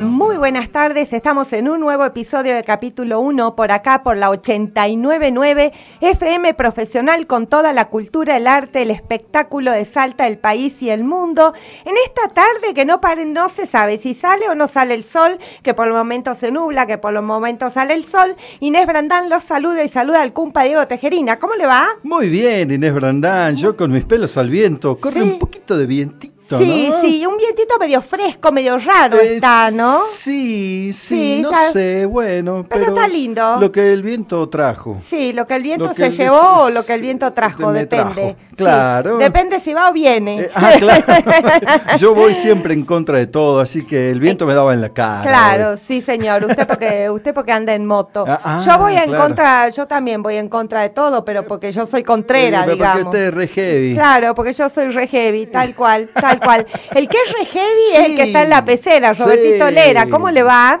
Muy buenas tardes, estamos en un nuevo episodio de capítulo 1 por acá por la 899 FM Profesional con toda la cultura, el arte, el espectáculo de Salta, el país y el mundo. En esta tarde que no pare, no se sabe si sale o no sale el sol, que por el momento se nubla, que por los momentos sale el sol. Inés Brandán los saluda y saluda al cumpa Diego Tejerina. ¿Cómo le va? Muy bien, Inés Brandán, yo con mis pelos al viento, corre un poquito de vientito Sí, sí, un vientito medio fresco, medio raro eh, está, ¿no? Sí, sí, no sé, bueno. Pero, está lindo. Lo que el viento trajo. Sí, lo que el viento se llevó o lo que el viento trajo, depende. Claro. depende si va o viene. Eh, ah, claro. Yo voy siempre en contra de todo, así que el viento me daba en la cara. Claro, sí, señor. Usted porque usted porque anda en moto. Ah, ah, yo voy en contra, yo también voy en contra de todo, pero porque yo soy contrera, digamos. Porque usted es re heavy. Claro, porque yo soy re heavy, tal cual, tal cual. El que es re heavy es el que está en la pecera, Robertito Lera. ¿Cómo le va?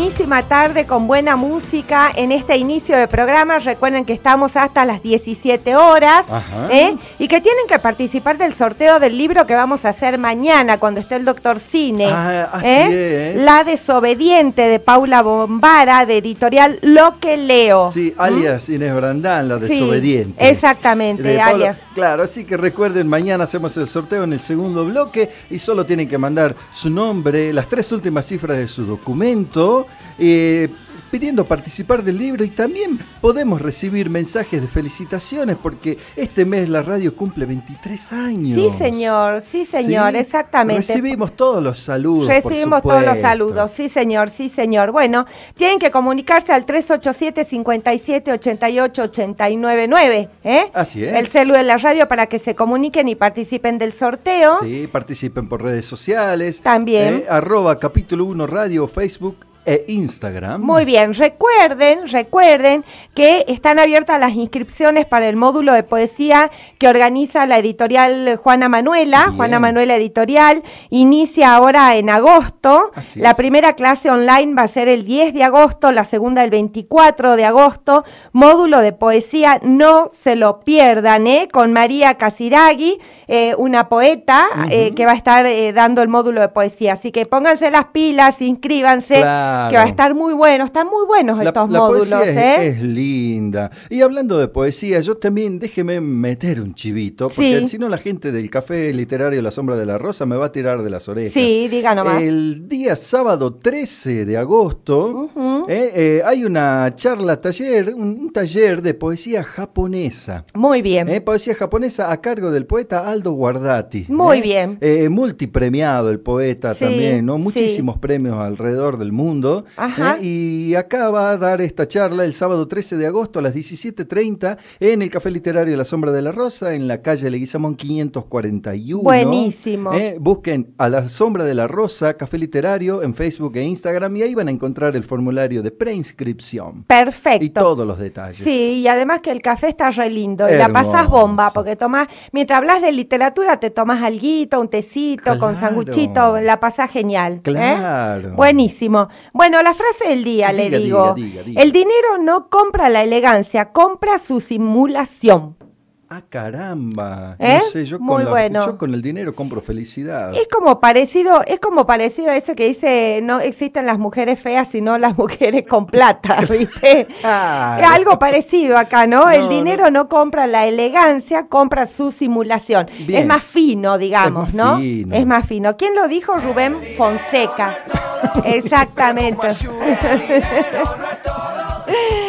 buenísima tarde con buena música en este inicio de programa. Recuerden que estamos hasta las 17 horas ¿eh? y que tienen que participar del sorteo del libro que vamos a hacer mañana cuando esté el doctor Cine. Ah, ¿eh? La desobediente de Paula Bombara de editorial Lo que leo. Sí, alias Inés Brandán, la desobediente. exactamente, alias. Claro, así que recuerden, mañana hacemos el sorteo en el segundo bloque y solo tienen que mandar su nombre, las tres últimas cifras de su documento eh, pidiendo participar del libro y también podemos recibir mensajes de felicitaciones porque este mes la radio cumple 23 años. Sí, señor, sí, señor, exactamente. Recibimos todos los saludos. Recibimos todos los saludos, sí, señor, sí, señor. Bueno, tienen que comunicarse al 387 57 88 899, ¿eh? Así es. El celu de la radio para que se comuniquen y participen del sorteo. Sí, participen por redes sociales. También. ¿eh? arroba capítulo 1 radio, Facebook e Instagram. Muy bien, recuerden, recuerden que están abiertas las inscripciones para el módulo de poesía que organiza la editorial Juana Manuela, Juana Manuela Editorial, inicia ahora en agosto. la primera clase online va a ser el 10 de agosto, la segunda el 24 de agosto, módulo de poesía, no se lo pierdan, ¿eh? con María Casiragui, eh, una poeta eh, que va a estar eh, dando el módulo de poesía. Así que pónganse las pilas, inscríbanse que va a estar muy bueno, están muy buenos estos módulos. es, ¿eh? es, linda. Y hablando de poesía, yo también déjeme meter un chivito, porque si no la gente del Café Literario La Sombra de la Rosa me va a tirar de las orejas. Sí, diga nomás. El día sábado 13 de agosto. Eh, eh, hay una charla, taller, un, un taller de poesía japonesa. Muy bien. Eh, poesía japonesa a cargo del poeta Aldo Guardati. Muy bien. Multipremiado el poeta Sí, también, ¿no? sí. Muchísimos premios alrededor del mundo. Eh, y acá va a dar esta charla el sábado 13 de agosto a las 17.30 en el Café Literario La Sombra de la Rosa, en la calle Leguizamón 541. Buenísimo. Eh, busquen a La Sombra de la Rosa, Café Literario, en Facebook e Instagram, y ahí van a encontrar el formulario de preinscripción. Perfecto. Y todos los detalles. Sí, y además que el café está re lindo y la Hermoso. bomba porque tomás, mientras hablas de literatura te tomás alguito, un tecito con sanguchito, la pasás genial. ¿eh? Claro. Buenísimo. Bueno, la frase del día le digo, diga, diga, diga. el dinero no compra la elegancia, compra su simulación. Ah, caramba. ¿Eh? No sé, yo Muy con, la- bueno. yo con el dinero compro felicidad. Es como parecido, es como parecido a eso que dice, no existen las mujeres feas, sino las mujeres con plata, ¿viste? Claro. Es algo parecido acá, ¿no? el No, dinero no. compra la elegancia, compra su simulación. Bien. Es más fino, digamos, Es más ¿no? fino. Es más fino. ¿Quién lo dijo? Rubén Fonseca. Exactamente.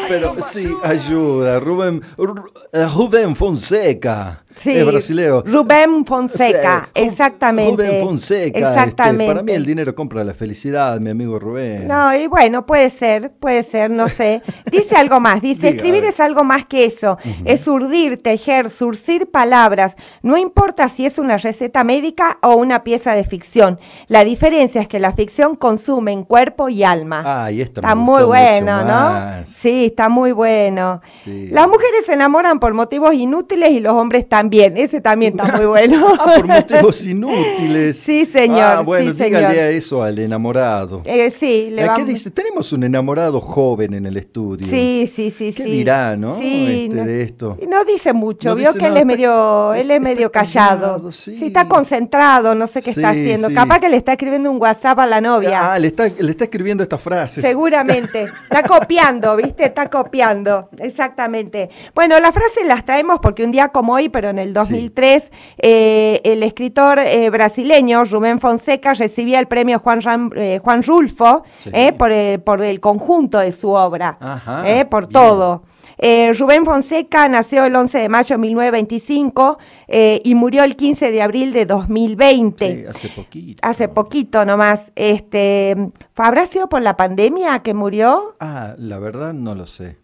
Pero sí, ayuda. Rubén, Ru- eh, Rubén Fonseca. Sí, Es brasilero. Rubén Fonseca, Sí, exactamente. Rubén Fonseca. este, Exactamente. para mí el dinero compra la felicidad, mi amigo Rubén. No, y bueno, puede ser, puede ser, no sé. Dice algo más, dice, Diga, escribir es algo más que eso, es urdir, tejer, surcir palabras, no importa si es una receta médica o una pieza de ficción. La diferencia es que la ficción consume en cuerpo y alma. Ay, esta me está muy bueno, ¿no? Sí, está muy bueno. Sí. Las mujeres se enamoran por motivos inútiles y los hombres también. Ese también está muy bueno. Ah, por motivos inútiles. Sí, señor, Ah, bueno, sí, dígale señor. a eso al enamorado. Eh, sí, le Eh, ¿Qué vamos- dice? Tenemos un enamorado joven en el estudio. Sí, sí, sí, ¿Qué sí. dirá, no? Sí, Este, no, de esto. no dice mucho, No vio dice que él es medio, él es medio callado. callado, sí. está concentrado, no sé qué está haciendo. Capaz que le está escribiendo un WhatsApp a la novia. Ah, le está, le está escribiendo esta frase. Seguramente. Está copiando, ¿viste? Está copiando. Exactamente. Bueno, las frases las traemos porque un día como hoy, pero en el 2003, eh, el escritor eh, brasileño Rubén Fonseca recibía el premio Juan, Ram- eh, Juan Rulfo Sí. eh, por, el, por el conjunto de su obra. Ajá, por bien. todo. Eh, Rubén Fonseca nació el 11 de mayo de 1925 eh, y murió el 15 de abril de 2020 Sí, hace poquito. hace poquito nomás. Este, ¿habrá sido por la pandemia que murió? Ah, la verdad no lo sé.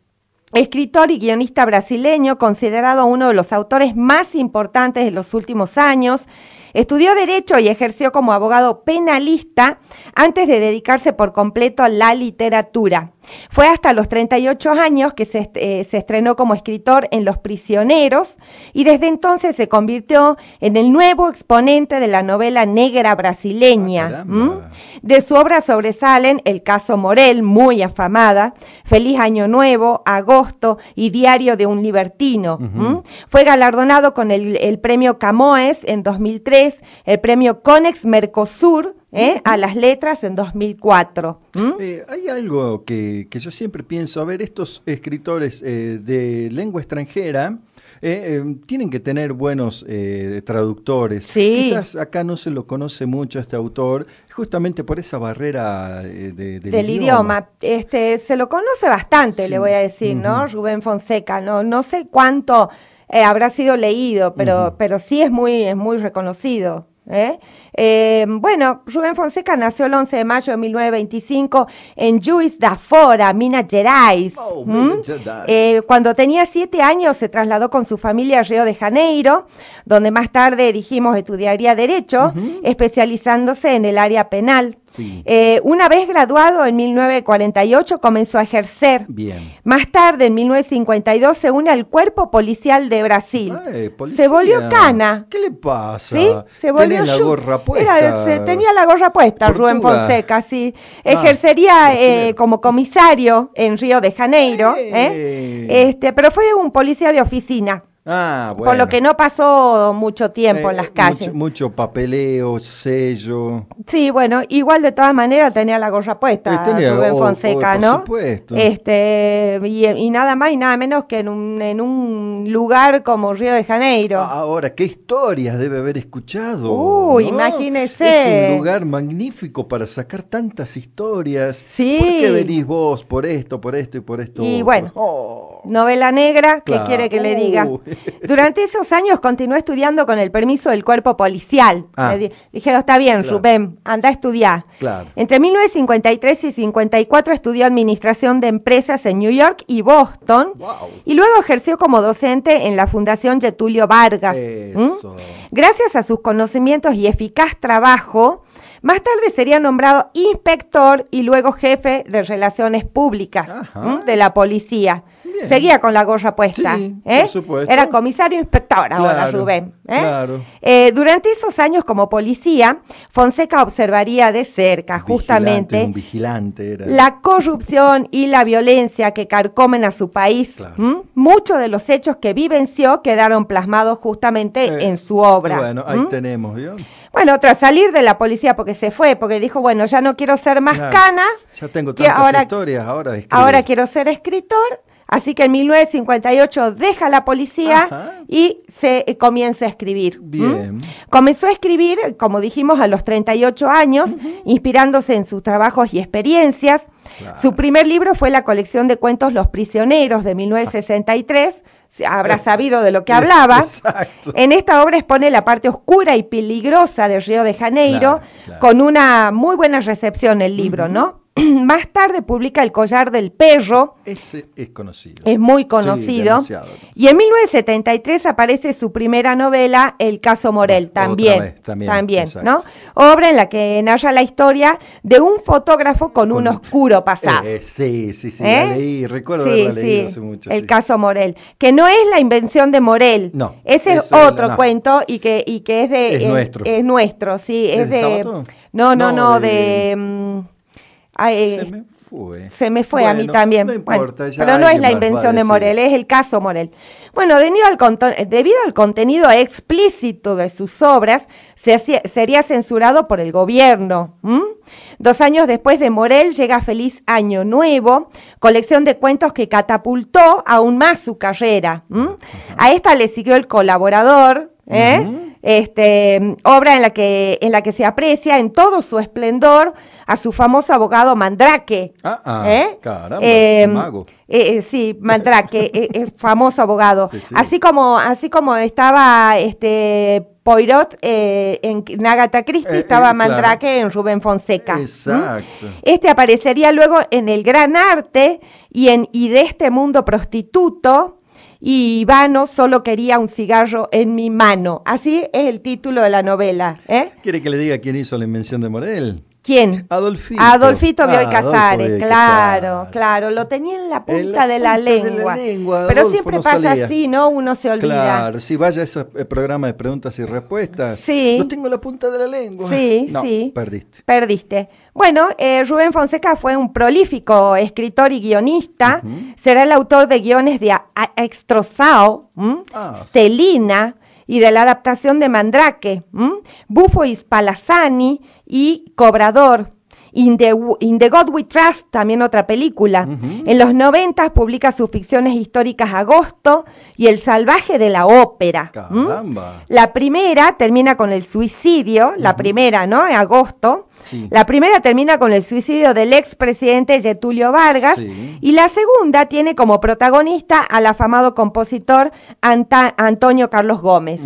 Escritor y guionista brasileño, considerado uno de los autores más importantes de los últimos años, estudió Derecho y ejerció como abogado penalista antes de dedicarse por completo a la literatura. Fue hasta los 38 años que se, eh, se estrenó como escritor en Los Prisioneros y desde entonces se convirtió en el nuevo exponente de la novela negra brasileña. Ah. De su obra sobresalen El caso Morel, muy afamada, Feliz Año Nuevo, Agosto y Diario de un Libertino. Fue galardonado con el, el premio Camoes en 2003, el premio Conex Mercosur ¿eh? a las letras en 2004. ¿m? Eh, hay algo que, que yo siempre pienso, a ver, estos escritores eh, de lengua extranjera tienen que tener buenos traductores. Sí. Quizás acá no se lo conoce mucho a este autor, justamente por esa barrera eh, de- del, del idioma. Este, se lo conoce bastante, Sí. le voy a decir, ¿no? Rubén Fonseca, no, no sé cuánto eh, habrá sido leído, pero, pero sí es muy, es muy reconocido. ¿eh? Eh, bueno, Rubén Fonseca nació el 11 de mayo de 1925 en Juiz da Fora, Minas Gerais. Oh. Minas Gerais. Eh, cuando tenía siete años se trasladó con su familia a Río de Janeiro, donde más tarde, dijimos, estudiaría Derecho, especializándose en el área penal. Sí. Eh, una vez graduado en 1948 comenzó a ejercer. Bien. Más tarde, en 1952, se une al Cuerpo Policial de Brasil. Ay, policía. se volvió cana. ¿Qué le pasa? ¿Sí? Se volvió Tiene la gorra puesta. Era- se- tenía la gorra puesta, Rubén. Fonseca, sí. Ah, Ejercería eh, como comisario en Río de Janeiro, Eh. ¿eh? este, pero fue un policía de oficina. Ah, bueno. Por lo que no pasó mucho tiempo Eh, en las calles. Mucho, mucho papeleo, sello. Sí, bueno, igual de todas maneras tenía la gorra puesta, Eh, tenía, Rubén oh, Fonseca, oh, por ¿no? supuesto. Este, y, y nada más y nada menos que en un, en un lugar como Río de Janeiro. Ahora, ¿qué historias debe haber escuchado? Uy, ¿no? imagínese. Es un lugar magnífico para sacar tantas historias. Sí. ¿Por qué venís vos por esto, por esto y por esto? Y bueno, Oh. Novela negra, ¿qué Claro. quiere que le diga? Durante esos años continuó estudiando con el permiso del cuerpo policial. Ah. Le di- dijeron, está bien, Claro. Rubén, anda a estudiar. Claro. Entre 1953 y 54 estudió administración de empresas en New York y Boston. Wow. Y luego ejerció como docente en la Fundación Getulio Vargas. ¿Mm? Gracias a sus conocimientos y eficaz trabajo, más tarde sería nombrado inspector y luego jefe de relaciones públicas de la policía. Bien. Seguía con la gorra puesta. Sí, ¿eh? por supuesto. Era comisario inspector ahora, Claro, Rubén. ¿eh? claro. Eh, durante esos años como policía, Fonseca observaría de cerca justamente Vigilante, un vigilante era. la corrupción y la violencia que carcomen a su país. Claro. ¿m? Muchos de los hechos que vivenció quedaron plasmados justamente en su obra. Bueno, ahí ¿m? tenemos, ¿vio? Bueno, tras salir de la policía porque se fue, porque dijo, bueno, ya no quiero ser más cana, Ya tengo tantas ahora- historias, ahora escribo. ahora quiero ser escritor. Así que en 1958 deja la policía Ajá. y se eh, comienza a escribir. Bien. Comenzó a escribir, como dijimos, a los 38 años, inspirándose en sus trabajos y experiencias. Claro. Su primer libro fue la colección de cuentos Los Prisioneros de 1963. Se- Habrá sabido de lo que hablaba. Exacto. En esta obra expone la parte oscura y peligrosa de Río de Janeiro, Claro, claro. con una muy buena recepción el libro, ¿no? Más tarde publica El collar del perro, Ese es conocido. es muy conocido. y en 1973 aparece su primera novela, El caso Morel, también. vez, también. ¿no? Obra en la que narra la historia de un fotógrafo con, un oscuro pasado. Eh, sí, sí, sí, ¿Eh? la leí, recuerdo Sí, haberla leído sí, hace mucho. el caso Morel, que no es la invención de Morel, No, ese es otro no. cuento y que y que es de Es nuestro. es nuestro, sí, es ¿Del de sábado? no no no, No, de, de- mm, ay, Se me fue. se me fue a mí también. No importa, pero no es la invención de. Morel, es el caso Morel. Bueno, debido al, debido al contenido explícito de sus obras, se hacía- sería censurado por el gobierno. Dos años después de Morel llega Feliz Año Nuevo, colección de cuentos que catapultó aún más su carrera. A esta le siguió El Colaborador, ¿eh? Este, obra en la, que, en la que se aprecia en todo su esplendor a su famoso abogado Mandrake. Ah, ah, ¿eh? caramba, Eh, mago. eh, sí, Mandrake, eh, eh, famoso abogado. Sí, sí. Así como así como estaba este Poirot eh, en Agatha Christie, Eh, eh, estaba claro. Mandrake en Rubén Fonseca. Exacto. Este aparecería luego en El Gran Arte y en Y de este mundo prostituto. Y Ivano solo quería un cigarro en mi mano. Así es el título de la novela. ¿eh? ¿Quiere que le diga quién hizo la invención de Morel? ¿Quién? Adolfito. Adolfito Bioy Ah, Casares, Adolfo Bioy claro, Casares. claro, lo tenía en la punta, En la de, la punta de la lengua. Pero Adolfo siempre no pasa salía. así, ¿no? Uno se olvida. Claro, si vaya a ese eh, programa de preguntas y respuestas. Sí. Lo tengo en la punta de la lengua. Sí, No, sí. Perdiste. Perdiste. Bueno, eh, Rubén Fonseca fue un prolífico escritor y guionista. Será el autor de guiones de Extrosao. Ah. Celina y de la adaptación de Mandrake, ¿m? Bufo y Spallanzani y Cobrador. In the, In the God We Trust, también otra película. En los 90 publica sus ficciones históricas Agosto y El salvaje de la ópera. ¿m? Caramba. La primera termina con el suicidio, la primera, ¿no? En agosto. Sí. La primera termina con el suicidio del expresidente Getulio Vargas Sí. y la segunda tiene como protagonista al afamado compositor Anta- Antonio Carlos Gómez.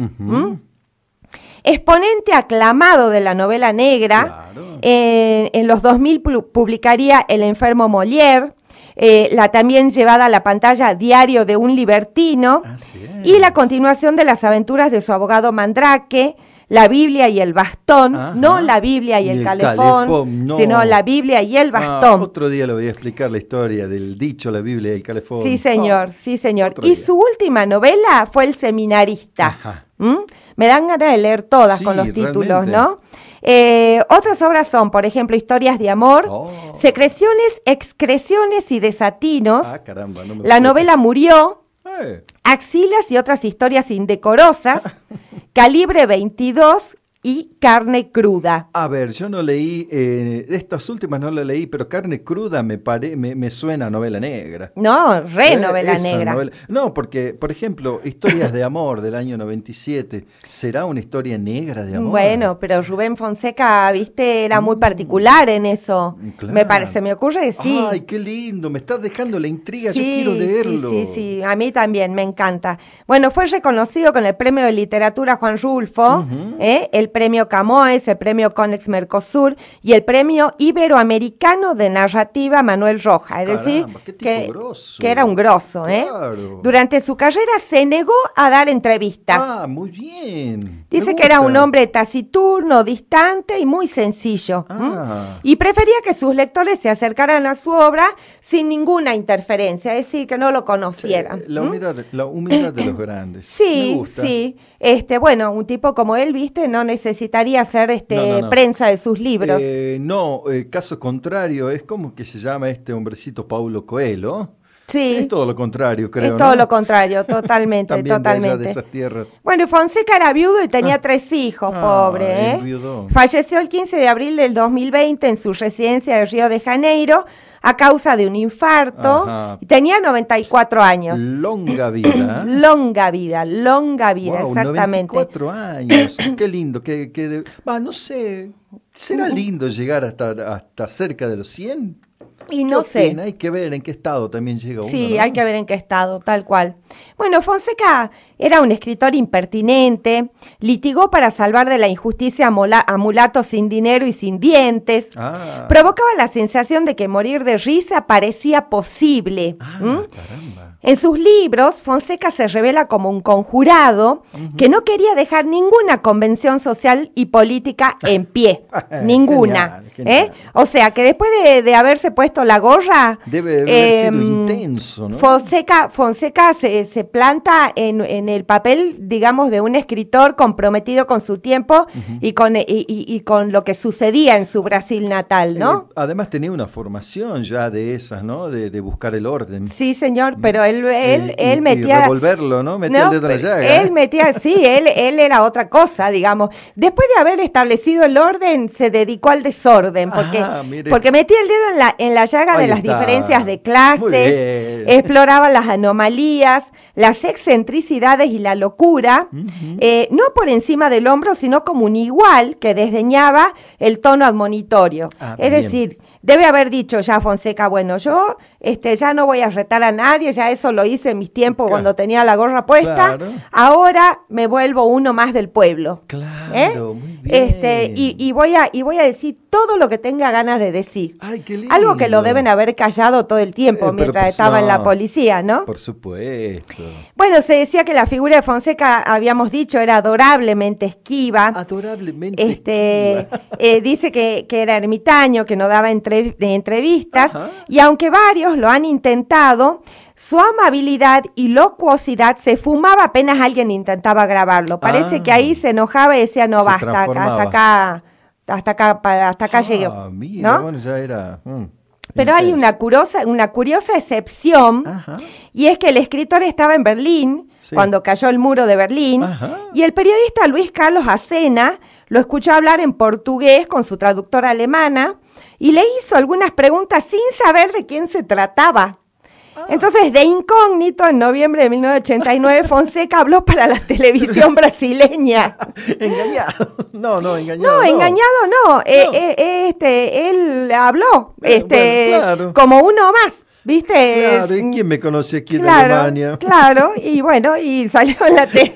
Exponente aclamado de la novela negra, Claro. eh, en los 2000 pu- publicaría El enfermo Molière, eh, la también llevada a la pantalla Diario de un libertino, y la continuación de las aventuras de su abogado Mandrake, la Biblia y el bastón, Ajá. no la Biblia y Y el, el calefón, calefón, no. sino la Biblia y el Ah, bastón. otro día le voy a explicar la historia del dicho, la Biblia y el calefón. sí, señor, Oh. sí, señor. Y día. su última novela fue El seminarista. Ajá. ¿Mm? Me dan ganas de leer todas Sí, con los títulos, realmente. ¿no? Eh, otras obras son, por ejemplo, Historias de amor, Oh. Secreciones, Excreciones y Desatinos. Ah, caramba, no me lo La novela murió, Eh, Axilas y otras historias indecorosas, Calibre 22 y Carne cruda. A ver, yo no leí, eh, estas últimas no las leí, pero Carne Cruda me, pare, me, me suena a novela negra. No, re Eh, novela negra. novela- No, porque, por ejemplo, Historias de Amor del año 97, ¿será una historia negra de amor? Bueno, pero Rubén Fonseca, viste, era muy particular en eso. Mm, claro. Me parece, me ocurre que sí. Ay, qué lindo, me estás dejando la intriga, yo quiero leerlo. Sí, sí, sí, a mí también me encanta. Bueno, fue reconocido con el premio de literatura Juan Rulfo, Ujú. ¿eh? el premio Camoes, el premio Conex Mercosur y el premio Iberoamericano de Narrativa Manuel Roja. Es decir, Caramba, que, era un grosso. ¿eh? Claro. Durante su carrera se negó a dar entrevistas. Ah, muy bien. Dice que era un hombre taciturno, distante y muy sencillo. Ah. Y prefería que sus lectores se acercaran a su obra sin ninguna interferencia, es decir, que no lo conocieran. Sí, la, humildad, la humildad de los grandes. me Sí, gusta. sí. Este, bueno, un tipo como él, viste, no necesitaría hacer este No, no, no. prensa de sus libros. Eh, no, eh, caso contrario, es como que se llama este hombrecito Paulo Coelho. sí, Es todo lo contrario, creo. es todo ¿no? lo contrario, totalmente, También de de totalmente. esas tierras. Bueno, Fonseca era viudo y tenía Ah. tres hijos, Ah, pobre, ¿eh? Falleció el 15 de abril del 2020 en su residencia de Río de Janeiro a causa de un infarto Ajá. y tenía 94 años. Longa vida. Longa vida, longa vida, Guau, exactamente. 94 años. Qué lindo. Que, que de- no sé. ¿Será lindo llegar hasta, hasta cerca de los 100? Y ¿Qué no sé. Hay que ver en qué estado también llega uno. Sí, ¿no? hay que ver en qué estado, tal cual. Bueno, Fonseca era un escritor impertinente, litigó para salvar de la injusticia a, mulatos sin dinero y sin dientes, Ah, provocaba la sensación de que morir de risa parecía posible. ah. En sus libros, Fonseca se revela como un conjurado que no quería dejar ninguna convención social y política en pie. ninguna. Genial, genial. ¿eh? O sea, que después de, de haberse puesto la gorra... Debe haber sido em, intenso, ¿no? Fonseca, Fonseca se, se planta en, en el papel, digamos, de un escritor comprometido con su tiempo y, con, y, y- y con lo que sucedía en su Brasil natal, ¿no? Eh, además tenía una formación ya de esas, ¿no? De, de buscar el orden. Sí, señor, pero él, él, Eh, y- él metía... revolverlo, ¿no? Metía No, el dedo en la pero llaga. Él metía, sí, él, él era otra cosa, digamos. Después de haber establecido el orden, se dedicó al desorden, porque, Ah, porque metía el dedo en la, en la llaga de las está. diferencias de clases, exploraba las anomalías, las excentricidades y la locura, eh, no por encima del hombro, sino como un igual que desdeñaba el tono admonitorio. Ah, es bien. decir, debe haber dicho ya Fonseca, bueno, yo este, ya no voy a retar a nadie, ya eso lo hice en mis tiempos Claro. cuando tenía la gorra puesta, Claro. ahora me vuelvo uno más del pueblo. Claro, ¿eh? muy bien. Este, y, y voy a, y voy a decir todo lo que tenga ganas de decir. Ay, qué lindo. Algo que lo deben haber callado todo el tiempo Eh, mientras pues estaba en la policía, ¿no? Por supuesto. Bueno, se decía que la figura de Fonseca, habíamos dicho, era adorablemente esquiva. Adorablemente. Este, esquiva. eh, dice que, que era ermitaño, que no daba entre- de entrevistas, Ajá. y aunque varios lo han intentado, su amabilidad y locuosidad se fumaba apenas alguien intentaba grabarlo. Parece Ah. que ahí se enojaba y decía, no, Se basta, hasta acá, hasta acá, hasta acá llegué. Ah, mira, ¿no? bueno, ya era. mm, Pero hay una curiosa, una curiosa excepción, Ajá. y es que el escritor estaba en Berlín Sí. cuando cayó el muro de Berlín, Ajá. y el periodista Luis Carlos Acena lo escuchó hablar en portugués con su traductora alemana y le hizo algunas preguntas sin saber de quién se trataba. Ah. Entonces, de incógnito, en noviembre de 1989, Fonseca habló para la televisión brasileña. Engañado. No, no, engañado. No, engañado no. Eh, No. eh, eh, este, él habló, Eh, este, bueno, claro. como uno más, ¿viste? Claro, ¿y quién me conoce aquí en Alemania? claro, y bueno, y salió en la tele.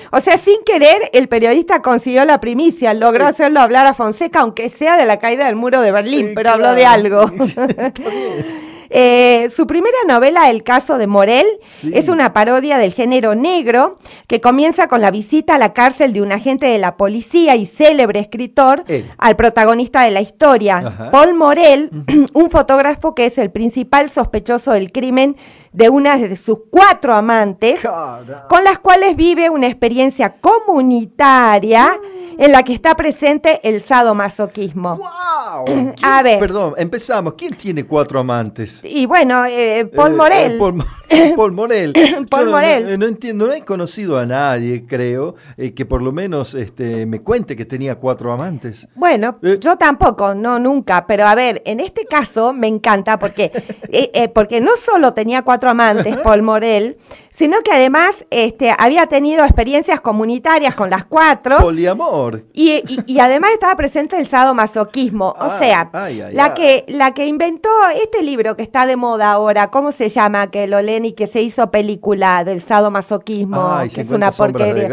o sea, sin querer, el periodista consiguió la primicia, logró hacerlo hablar a Fonseca, aunque sea de la caída del muro de Berlín, Sí, pero habló de algo. Eh, su primera novela, El caso de Morel, Sí. es una parodia del género negro que comienza con la visita a la cárcel de un agente de la policía y célebre escritor Él. al protagonista de la historia, Ajá. Paul Morel, un fotógrafo que es el principal sospechoso del crimen de una de sus cuatro amantes, con las cuales vive una experiencia comunitaria en la que está presente el sadomasoquismo. ¡Wow! A ¿Quién- ver. Perdón, empezamos. ¿Quién tiene cuatro amantes? Y bueno, eh, Paul Eh, Morel. eh, Paul, Mo- Paul Morel. Paul Yo Morel. No, no entiendo, no he conocido a nadie, creo, eh, que por lo menos este, me cuente que tenía cuatro amantes. Bueno, yo tampoco, no nunca, pero a ver, en este caso me encanta porque porque no solo tenía cuatro amantes Paul Morel, sino que además este había tenido experiencias comunitarias con las cuatro Poliamor. y, y- y además estaba presente el sadomasoquismo, o Ah, sea, ay, ay, la ay. que la que inventó este libro que está de moda ahora, ¿cómo se llama? Que lo leen y que se hizo película del sadomasoquismo, Ay, que es 50 una porquería.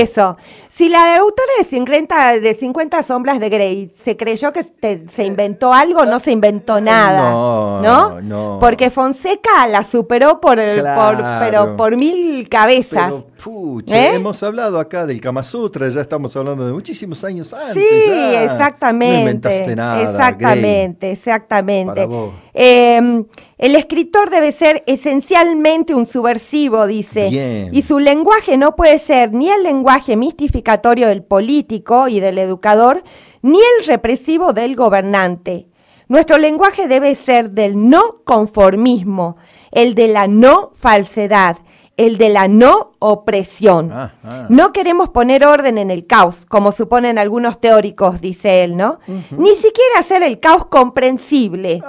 Eso. Si la autora de 50 de 50 sombras de Grey se creyó que te- se inventó algo, no se inventó nada, No, ¿no? no. Porque Fonseca la superó por el por Claro. pero por mil cabezas. Pero, pucha, ¿Eh? hemos hablado acá del Kama Sutra, ya estamos hablando de muchísimos años antes. Sí, ya. exactamente. No inventaste nada. exactamente, Grey. exactamente. Para vos. Eh, el escritor debe ser esencialmente un subversivo, dice. Bien. Y su lenguaje no puede ser ni el lenguaje mistificatorio del político y del educador, ni el represivo del gobernante. Nuestro lenguaje debe ser del no conformismo, el de la no falsedad, el de la no opresión. Ah, ah. No queremos poner orden en el caos, como suponen algunos teóricos, dice él, ¿no? Ni siquiera hacer el caos comprensible.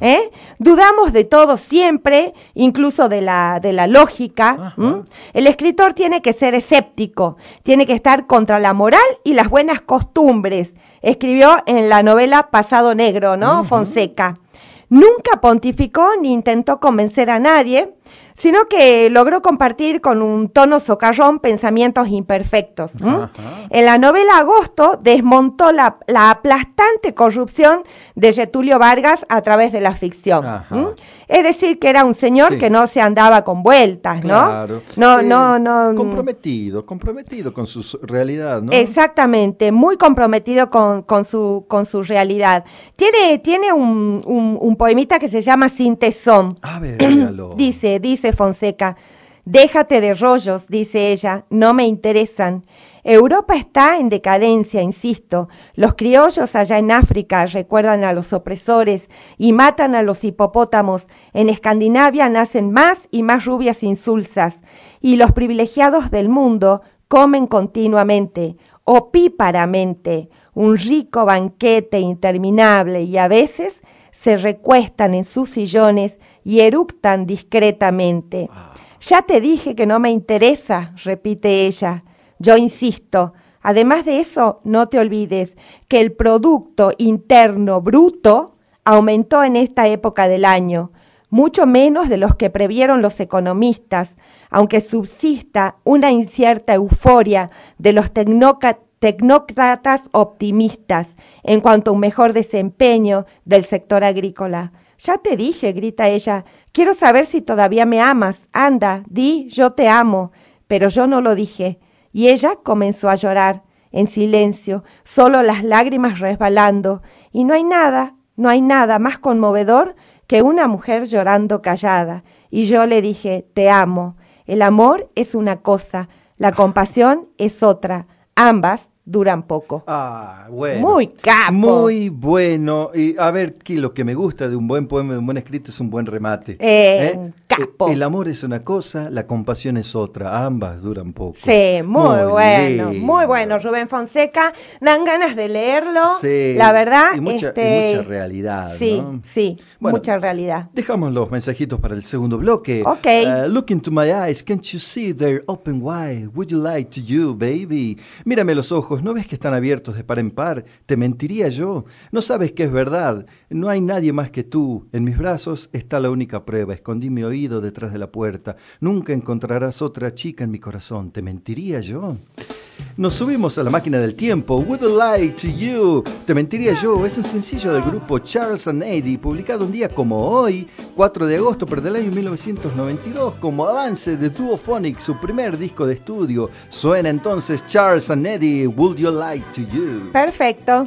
¿eh? Dudamos de todo siempre, incluso de la, de la lógica. El escritor tiene que ser escéptico, tiene que estar contra la moral y las buenas costumbres. Escribió en la novela Pasado Negro, ¿no? Fonseca. Nunca pontificó ni intentó convencer a nadie, sino que logró compartir con un tono socarrón pensamientos imperfectos. En la novela Agosto desmontó la, la aplastante corrupción de Getulio Vargas a través de la ficción. Ajá. Es decir, que era un señor Sí. que no se andaba con vueltas, ¿no? Claro. No, no, no. Comprometido, comprometido con su realidad, ¿no? Exactamente, muy comprometido con, con su, con su realidad. Tiene, tiene un, un, un poemita que se llama Sin Tesón. A ver. Dice, dice Fonseca, déjate de rollos, dice ella, no me interesan. Europa está en decadencia, insisto. Los criollos allá en África recuerdan a los opresores y matan a los hipopótamos. En Escandinavia nacen más y más rubias insulsas. Y los privilegiados del mundo comen continuamente, opíparamente, un rico banquete interminable y a veces se recuestan en sus sillones y eructan discretamente. Ya te dije que no me interesa, repite ella. Yo insisto. Además de eso, no te olvides que el Producto Interno Bruto aumentó en esta época del año, mucho menos de los que previeron los economistas, aunque subsista una incierta euforia de los tecnócratas optimistas en cuanto a un mejor desempeño del sector agrícola. Ya te dije, grita ella, quiero saber si todavía me amas. Anda, di, yo te amo. Pero yo no lo dije. Y ella comenzó a llorar, en silencio, solo las lágrimas resbalando. Y no hay nada, no hay nada más conmovedor que una mujer llorando callada. Y yo le dije, te amo. El amor es una cosa, la compasión es otra. Ambas duran poco. Ah, bueno. Muy capo. Muy bueno. Y a ver, que lo que me gusta de un buen poema, de un buen escrito, es un buen remate. Eh, capo. El amor es una cosa, la compasión es otra. Ambas duran poco. Sí, muy, bueno, lindo. muy bueno. Rubén Fonseca, dan ganas de leerlo. Sí, La verdad, y mucha, y este, mucha realidad. Sí, ¿no? sí, Bueno, mucha realidad. Dejamos los mensajitos para el segundo bloque. Ok. Uh, look into my eyes, can't you see they're open wide? Would you like to you, baby? Mírame los ¿no ves que están abiertos de par en par? Te mentiría yo. No sabes que es verdad. No hay nadie más que tú. En mis brazos está la única prueba. Escondí mi oído detrás de la puerta. Nunca encontrarás otra chica en mi corazón. ¿Te mentiría yo? Nos subimos a la máquina del tiempo. Would I lie to you? Te mentiría yo. Es un sencillo del grupo Charles and Eddie, publicado un día como hoy, 4 de agosto, pero del año 1992, como avance de Duophonic, su primer disco de estudio. Suena entonces Charles and Eddie, Would You Lie to You? Perfecto.